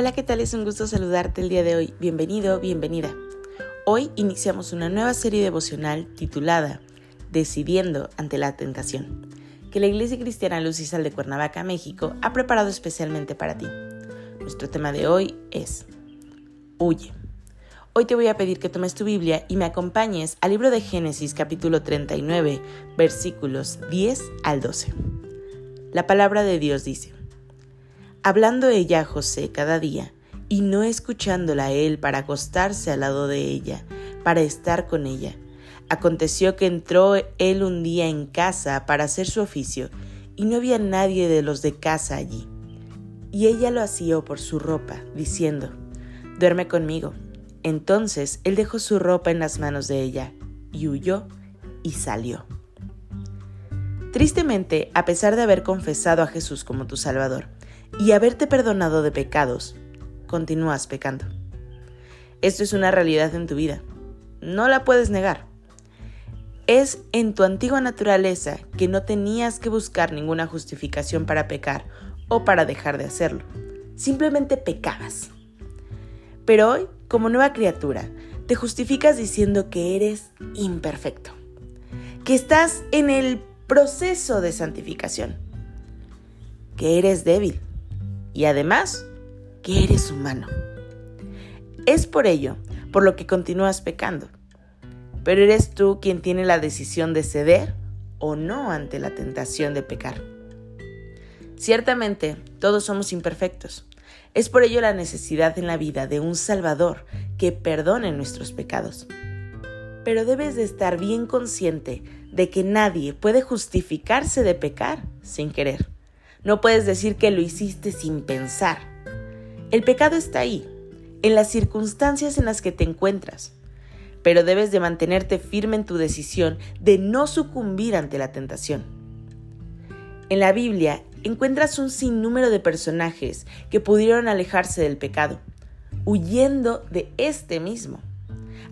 Hola, ¿qué tal? Es un gusto saludarte el día de hoy. Bienvenido, bienvenida. Hoy iniciamos una nueva serie devocional titulada Decidiendo ante la tentación, que la Iglesia Cristiana Luz y Sal de Cuernavaca, México, ha preparado especialmente para ti. Nuestro tema de hoy es Huye. Hoy te voy a pedir que tomes tu Biblia y me acompañes al libro de Génesis capítulo 39, versículos 10 al 12. La palabra de Dios dice, hablando ella a José cada día, y no escuchándola a él para acostarse al lado de ella, para estar con ella. Aconteció que entró él un día en casa para hacer su oficio, y no había nadie de los de casa allí. Y ella lo asió por su ropa, diciendo, Duerme conmigo. Entonces él dejó su ropa en las manos de ella, y huyó y salió. Tristemente, a pesar de haber confesado a Jesús como tu Salvador, y haberte perdonado de pecados, continúas pecando. Esto es una realidad en tu vida. No la puedes negar. Es en tu antigua naturaleza que no tenías que buscar ninguna justificación para pecar o para dejar de hacerlo. Simplemente pecabas. Pero hoy, como nueva criatura, te justificas diciendo que eres imperfecto, que estás en el proceso de santificación, que eres débil, y además que eres humano. Es por ello por lo que continúas pecando. Pero eres tú quien tiene la decisión de ceder o no ante la tentación de pecar. Ciertamente, todos somos imperfectos. Es por ello la necesidad en la vida de un Salvador que perdone nuestros pecados. Pero debes de estar bien consciente de que nadie puede justificarse de pecar sin querer. No puedes decir que lo hiciste sin pensar. El pecado está ahí, en las circunstancias en las que te encuentras, pero debes de mantenerte firme en tu decisión de no sucumbir ante la tentación. En la Biblia encuentras un sinnúmero de personajes que pudieron alejarse del pecado, huyendo de este mismo,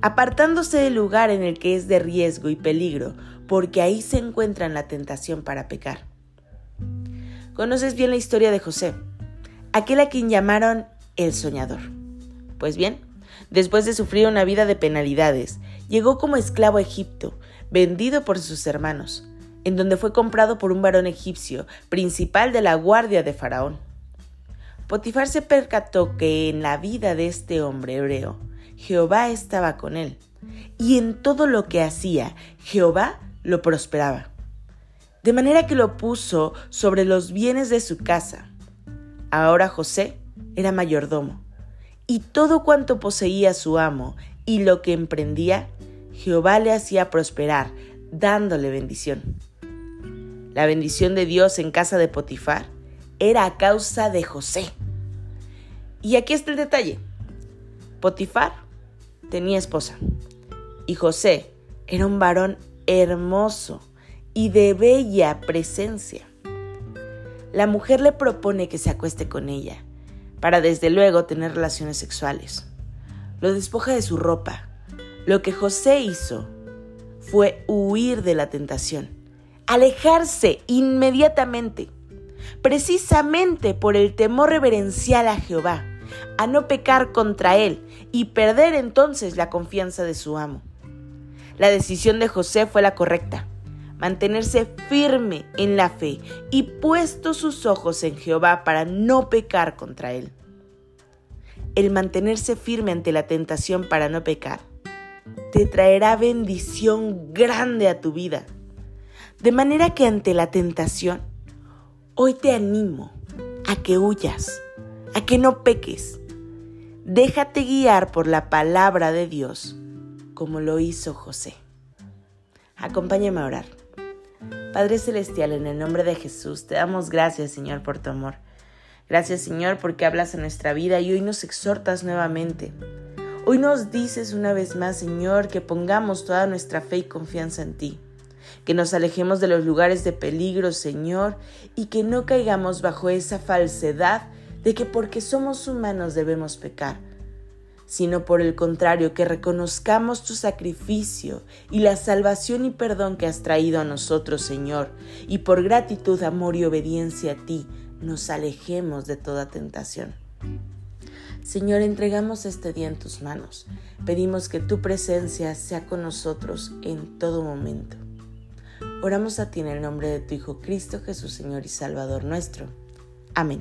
apartándose del lugar en el que es de riesgo y peligro, porque ahí se encuentra la tentación para pecar. Conoces bien la historia de José, aquel a quien llamaron el soñador. Pues bien, después de sufrir una vida de penalidades, llegó como esclavo a Egipto, vendido por sus hermanos, en donde fue comprado por un varón egipcio, principal de la guardia de Faraón. Potifar se percató que en la vida de este hombre hebreo, Jehová estaba con él, y en todo lo que hacía, Jehová lo prosperaba de manera que lo puso sobre los bienes de su casa. Ahora José era mayordomo, y todo cuanto poseía su amo y lo que emprendía, Jehová le hacía prosperar, dándole bendición. La bendición de Dios en casa de Potifar era a causa de José. Y aquí está el detalle. Potifar tenía esposa y José era un varón hermoso y de bella presencia. La mujer le propone que se acueste con ella, para desde luego tener relaciones sexuales. Lo despoja de su ropa. Lo que José hizo fue huir de la tentación, alejarse inmediatamente, precisamente por el temor reverencial a Jehová, a no pecar contra él y perder entonces la confianza de su amo. La decisión de José fue la correcta mantenerse firme en la fe y puesto sus ojos en Jehová para no pecar contra él. El mantenerse firme ante la tentación para no pecar te traerá bendición grande a tu vida. De manera que ante la tentación, hoy te animo a que huyas, a que no peques. Déjate guiar por la palabra de Dios, como lo hizo José. Acompáñame a orar. Padre Celestial, en el nombre de Jesús, te damos gracias, Señor, por tu amor. Gracias Señor porque hablas a nuestra vida y hoy nos exhortas nuevamente. Hoy nos dices una vez más, Señor, que pongamos toda nuestra fe y confianza en ti, que nos alejemos de los lugares de peligro, Señor, y que no caigamos bajo esa falsedad de que porque somos humanos debemos pecar, sino por el contrario, que reconozcamos tu sacrificio y la salvación y perdón que has traído a nosotros, Señor, y por gratitud, amor y obediencia a ti, nos alejemos de toda tentación. Señor, entregamos este día en tus manos. Pedimos que tu presencia sea con nosotros en todo momento. Oramos a ti en el nombre de tu Hijo Cristo Jesús, Señor y Salvador nuestro. Amén.